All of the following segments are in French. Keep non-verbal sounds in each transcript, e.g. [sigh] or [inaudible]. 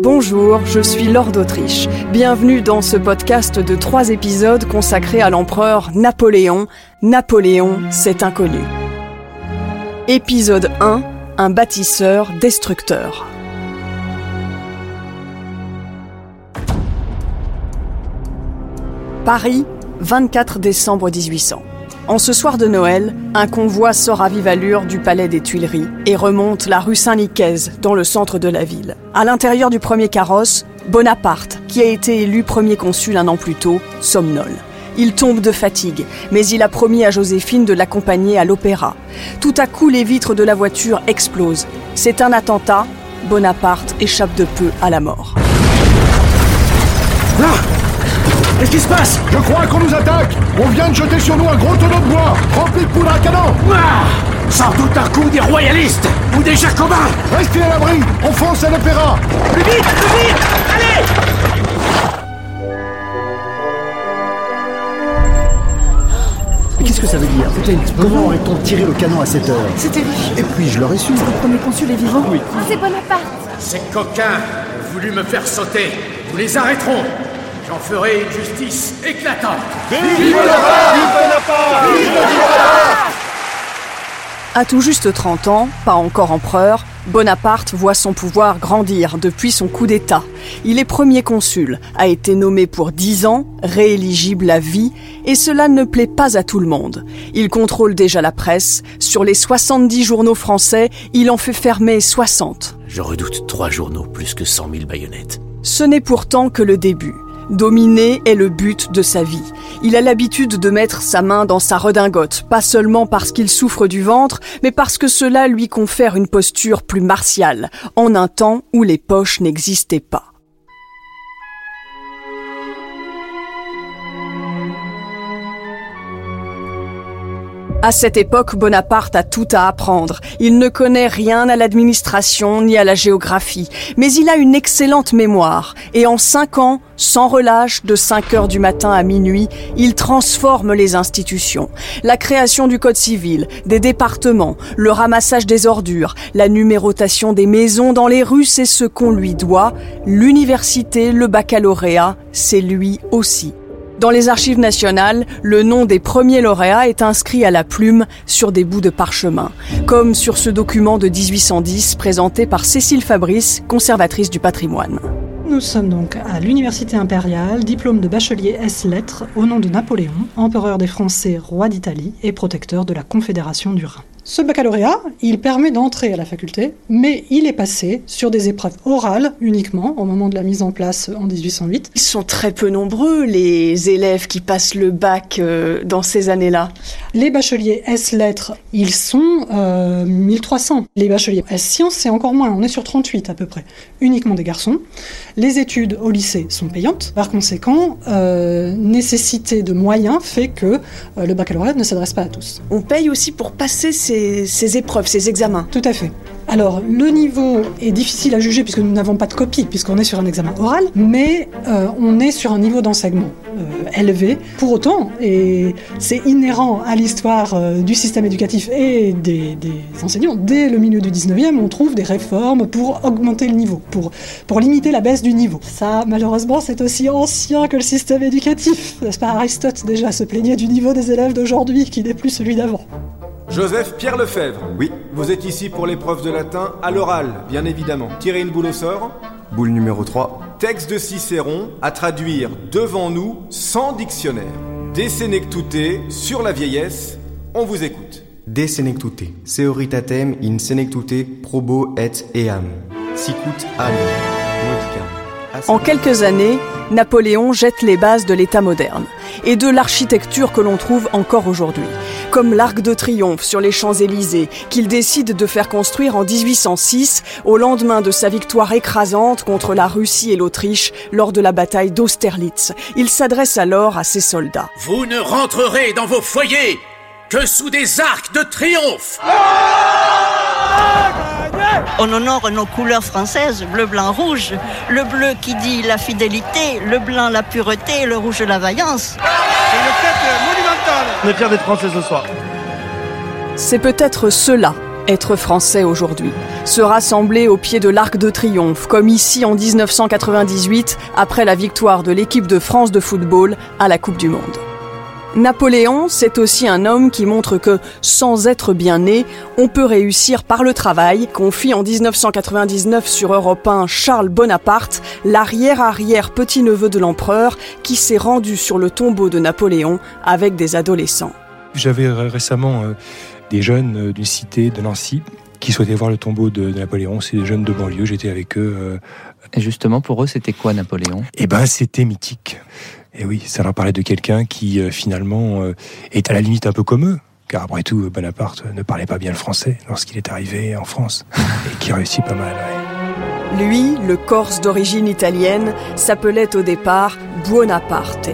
Bonjour, je suis Lord d'Autriche. Bienvenue dans ce podcast de trois épisodes consacrés à l'empereur Napoléon. Napoléon, c'est inconnu. Épisode 1, un bâtisseur destructeur. Paris, 24 décembre 1800. En ce soir de Noël, un convoi sort à vive allure du palais des Tuileries et remonte la rue Saint-Nicaise dans le centre de la ville. À l'intérieur du premier carrosse, Bonaparte, qui a été élu premier consul un an plus tôt, somnole. Il tombe de fatigue, mais il a promis à Joséphine de l'accompagner à l'opéra. Tout à coup, les vitres de la voiture explosent. C'est un attentat. Bonaparte échappe de peu à la mort. Qu'est-ce qui se passe Je crois qu'on nous attaque On vient de jeter sur nous un gros tonneau de bois, rempli de poudre à canon ah Sans doute un coup des royalistes ou des jacobins Restez à l'abri On fonce à l'opéra Plus vite, plus vite Allez Mais qu'est-ce que ça veut dire Putain, comment aurait-on tiré le canon à cette heure C'est terrifiant. Et puis, je l'aurais su. Le premier consul est vivant Oui. C'est Bonaparte Ces coquins ont voulu me faire sauter. Nous les arrêterons J'en ferai une justice éclatante. Vive Bonaparte Vive Bonaparte À tout juste 30 ans, pas encore empereur, Bonaparte voit son pouvoir grandir depuis son coup d'État. Il est premier consul, a été nommé pour 10 ans, rééligible à vie, et cela ne plaît pas à tout le monde. Il contrôle déjà la presse. Sur les 70 journaux français, il en fait fermer 60. Je redoute trois journaux plus que 100 000 baïonnettes. Ce n'est pourtant que le début. Dominer est le but de sa vie. Il a l'habitude de mettre sa main dans sa redingote, pas seulement parce qu'il souffre du ventre, mais parce que cela lui confère une posture plus martiale, en un temps où les poches n'existaient pas. À cette époque, Bonaparte a tout à apprendre. Il ne connaît rien à l'administration ni à la géographie, mais il a une excellente mémoire. Et en cinq ans, sans relâche, de 5 heures du matin à minuit, il transforme les institutions. La création du code civil, des départements, le ramassage des ordures, la numérotation des maisons dans les rues, c'est ce qu'on lui doit. L'université, le baccalauréat, c'est lui aussi. Dans les archives nationales, le nom des premiers lauréats est inscrit à la plume sur des bouts de parchemin, comme sur ce document de 1810 présenté par Cécile Fabrice, conservatrice du patrimoine. Nous sommes donc à l'Université impériale, diplôme de bachelier S-lettres au nom de Napoléon, empereur des Français, roi d'Italie et protecteur de la Confédération du Rhin. Ce baccalauréat, il permet d'entrer à la faculté, mais il est passé sur des épreuves orales uniquement au moment de la mise en place en 1808. Ils sont très peu nombreux, les élèves qui passent le bac euh, dans ces années-là. Les bacheliers S-lettres, ils sont euh, 1300. Les bacheliers S-sciences, c'est encore moins, on est sur 38 à peu près. Uniquement des garçons. Les études au lycée sont payantes. Par conséquent, euh, nécessité de moyens fait que euh, le baccalauréat ne s'adresse pas à tous. On paye aussi pour passer ces, ces épreuves, ces examens. Tout à fait. Alors, le niveau est difficile à juger puisque nous n'avons pas de copie, puisqu'on est sur un examen oral, mais euh, on est sur un niveau d'enseignement euh, élevé. Pour autant, et c'est inhérent à l'histoire euh, du système éducatif et des, enseignants, dès le milieu du 19e, on trouve des réformes pour augmenter le niveau, pour, pour limiter la baisse du niveau. Ça, malheureusement, c'est aussi ancien que le système éducatif. N'est-ce pas Aristote déjà se plaignait du niveau des élèves d'aujourd'hui qui n'est plus celui d'avant. Joseph Pierre Lefebvre. Oui. Vous êtes ici pour l'épreuve de latin à l'oral, bien évidemment. Tirez une boule au sort. Boule numéro 3. Texte de Cicéron à traduire devant nous sans dictionnaire. De Senectute sur la vieillesse. On vous écoute. De Senectute. Seoritatem in Senectute probo et eam. Sicut alium. En quelques années, Napoléon jette les bases de l'État moderne et de l'architecture que l'on trouve encore aujourd'hui, comme l'Arc de Triomphe sur les Champs-Élysées, qu'il décide de faire construire en 1806 au lendemain de sa victoire écrasante contre la Russie et l'Autriche lors de la bataille d'Austerlitz. Il s'adresse alors à ses soldats. Vous ne rentrerez dans vos foyers que sous des arcs de triomphe On honore nos couleurs françaises, bleu, blanc, rouge. Le bleu qui dit la fidélité, le blanc la pureté, le rouge la vaillance. C'est une fête monumentale. On est fiers d'être français ce soir. C'est peut-être cela être français aujourd'hui, se rassembler au pied de l'Arc de Triomphe, comme ici en 1998, après la victoire de l'équipe de France de football à la Coupe du Monde. Napoléon, c'est aussi un homme qui montre que, sans être bien né, on peut réussir par le travail, confie en 1999 sur Europe 1 Charles Bonaparte, l'arrière-arrière petit-neveu de l'empereur, qui s'est rendu sur le tombeau de Napoléon avec des adolescents. J'avais récemment euh, des jeunes euh, d'une cité de Nancy qui souhaitaient voir le tombeau de, Napoléon. C'est des jeunes de banlieue, j'étais avec eux. Euh, Et justement, pour eux, c'était quoi Napoléon? Eh ben, c'était mythique. Et oui, ça leur parlait de quelqu'un qui euh, finalement euh, est à la limite un peu comme eux. Car après tout, Bonaparte ne parlait pas bien le français lorsqu'il est arrivé en France. [laughs] et qui réussit pas mal. Lui, le Corse d'origine italienne, s'appelait au départ Buonaparte.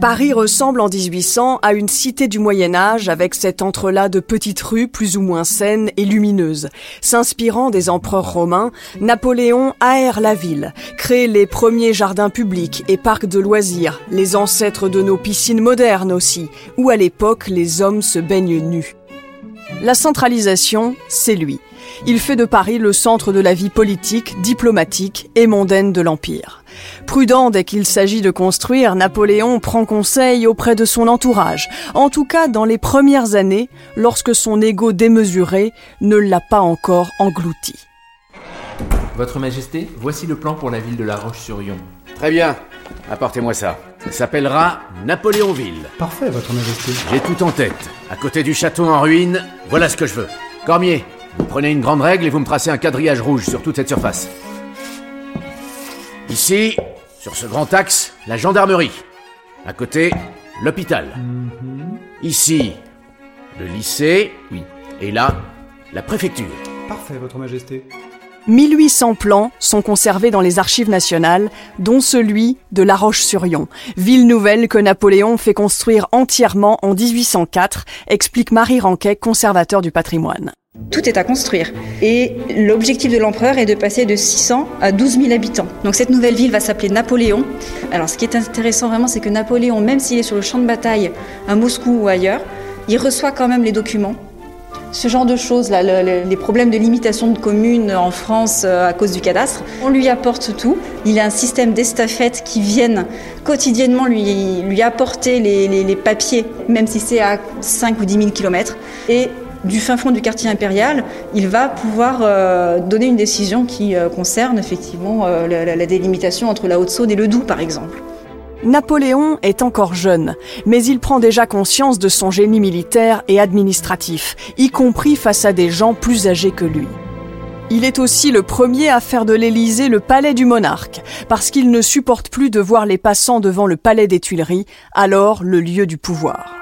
Paris ressemble en 1800 à une cité du Moyen Âge avec cet entrelac de petites rues plus ou moins saines et lumineuses. S'inspirant des empereurs romains, Napoléon aère la ville, crée les premiers jardins publics et parcs de loisirs, les ancêtres de nos piscines modernes aussi, où à l'époque les hommes se baignent nus. La centralisation, c'est lui. Il fait de Paris le centre de la vie politique, diplomatique et mondaine de l'Empire. Prudent dès qu'il s'agit de construire, Napoléon prend conseil auprès de son entourage, en tout cas dans les premières années, lorsque son ego démesuré ne l'a pas encore englouti. Votre Majesté, voici le plan pour la ville de La Roche-sur-Yon. Très bien, apportez-moi ça. Ça s'appellera Napoléonville. Parfait, Votre Majesté. J'ai tout en tête. À côté du château en ruine, voilà ce que je veux. Cormier, vous prenez une grande règle et vous me tracez un quadrillage rouge sur toute cette surface. Ici, sur ce grand axe, la gendarmerie. À côté, l'hôpital. Ici, le lycée. Oui. Et là, la préfecture. Parfait, Votre Majesté. 1800 plans sont conservés dans les archives nationales, dont celui de La Roche-sur-Yon, ville nouvelle que Napoléon fait construire entièrement en 1804, explique Marie Ranquet, conservateur du patrimoine. Tout est à construire. Et l'objectif de l'empereur est de passer de 600 à 12 000 habitants. Donc cette nouvelle ville va s'appeler Napoléon. Alors ce qui est intéressant vraiment, c'est que Napoléon, même s'il est sur le champ de bataille à Moscou ou ailleurs, il reçoit quand même les documents. Ce genre de choses, là, les problèmes de limitation de communes en France euh, à cause du cadastre, on lui apporte tout. Il a un système d'estafettes qui viennent quotidiennement lui, apporter les, papiers, même si c'est à 5 ou 10 000 kilomètres. Du fin fond du quartier impérial, il va pouvoir euh, donner une décision qui euh, concerne effectivement euh, la, la, délimitation entre la Haute-Saône et le Doubs, par exemple. Napoléon est encore jeune, mais il prend déjà conscience de son génie militaire et administratif, y compris face à des gens plus âgés que lui. Il est aussi le premier à faire de l'Élysée le palais du monarque, parce qu'il ne supporte plus de voir les passants devant le palais des Tuileries, alors le lieu du pouvoir.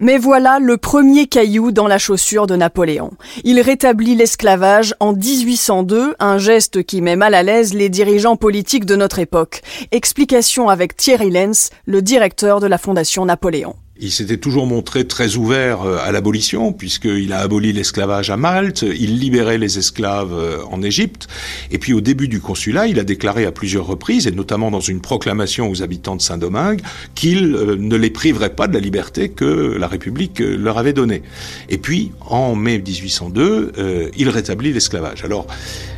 Mais voilà le premier caillou dans la chaussure de Napoléon. Il rétablit l'esclavage en 1802, un geste qui met mal à l'aise les dirigeants politiques de notre époque. Explication avec Thierry Lenz, le directeur de la Fondation Napoléon. Il s'était toujours montré très ouvert euh, à l'abolition, puisqu'il a aboli l'esclavage à Malte, il libérait les esclaves euh, en Égypte, et puis au début du consulat, il a déclaré à plusieurs reprises, et notamment dans une proclamation aux habitants de Saint-Domingue, qu'il euh, ne les priverait pas de la liberté que la République leur avait donnée. Et puis, en mai 1802, il rétablit l'esclavage. Alors,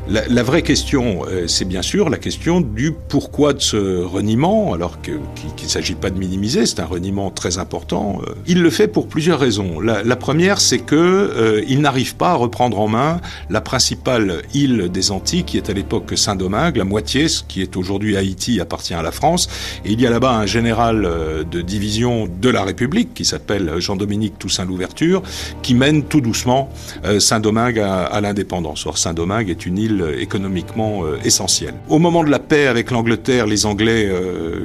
la, la, vraie question, c'est bien sûr la question du pourquoi de ce reniement, alors qu'il ne s'agit pas de minimiser, c'est un reniement très important euh, il le fait pour plusieurs raisons. La, première, c'est que euh, il n'arrive pas à reprendre en main la principale île des Antilles, qui est à l'époque Saint-Domingue, la moitié, ce qui est aujourd'hui Haïti, appartient à la France. Et il y a là-bas un général euh, de division de la République, qui s'appelle Jean-Dominique Toussaint Louverture, qui mène tout doucement Saint-Domingue à, l'indépendance. Or, Saint-Domingue est une île économiquement essentielle. Au moment de la paix avec l'Angleterre, les Anglais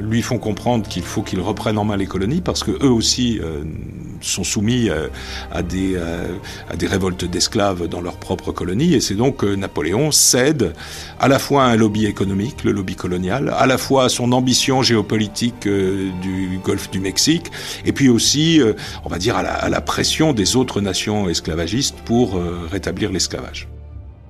lui font comprendre qu'il faut qu'il reprenne en main les colonies, parce que eux aussi euh, sont soumis euh, à, des, euh, révoltes d'esclaves dans leur propre colonie. Et c'est donc que Napoléon cède à la fois à un lobby économique, le lobby colonial, à la fois à son ambition géopolitique du golfe du Mexique, et puis aussi, on va dire, à la pression des autres nations esclavagistes pour rétablir l'esclavage.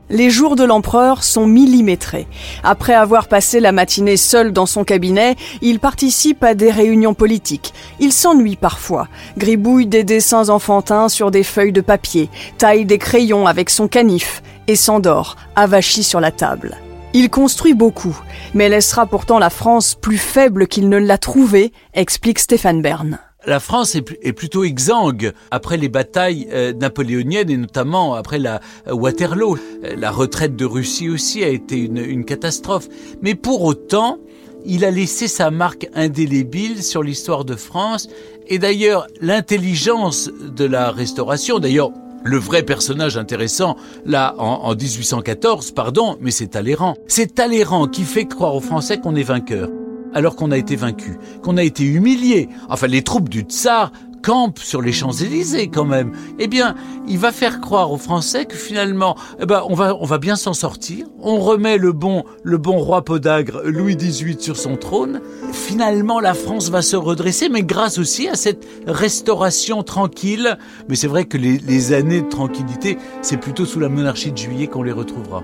Les jours de l'empereur sont millimétrés. Après avoir passé la matinée seul dans son cabinet, il participe à des réunions politiques. Il s'ennuie parfois, gribouille des dessins enfantins sur des feuilles de papier, taille des crayons avec son canif et s'endort, avachi sur la table. Il construit beaucoup, mais laissera pourtant la France plus faible qu'il ne l'a trouvée, explique Stéphane Bern la France est, plutôt exsangue après les batailles euh, napoléoniennes et notamment après la euh, Waterloo. Euh, la retraite de Russie aussi a été une, catastrophe. Mais pour autant, il a laissé sa marque indélébile sur l'histoire de France. Et d'ailleurs, l'intelligence de la restauration, d'ailleurs, le vrai personnage intéressant, là, en, en 1814, pardon, mais c'est Talleyrand. C'est Talleyrand qui fait croire aux Français qu'on est vainqueur alors qu'on a été vaincu, qu'on a été humilié. Enfin, les troupes du tsar campent sur les Champs-Élysées quand même. Eh bien, il va faire croire aux Français que finalement, eh ben, on va, on va bien s'en sortir. On remet le bon, le bon roi podagre Louis XVIII sur son trône. Finalement, la France va se redresser, mais grâce aussi à cette restauration tranquille. Mais c'est vrai que les, les années de tranquillité, c'est plutôt sous la monarchie de Juillet qu'on les retrouvera.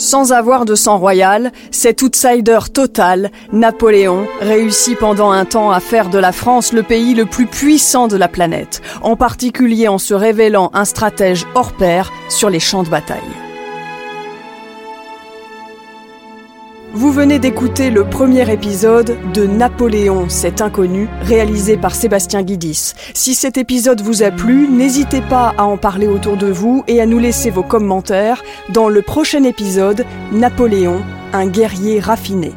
Sans avoir de sang royal, cet outsider total, Napoléon, réussit pendant un temps à faire de la France le pays le plus puissant de la planète, en particulier en se révélant un stratège hors pair sur les champs de bataille. Vous venez d'écouter le premier épisode de Napoléon, cet inconnu, réalisé par Sébastien Guidis. Si cet épisode vous a plu, n'hésitez pas à en parler autour de vous et à nous laisser vos commentaires dans le prochain épisode, Napoléon, un guerrier raffiné.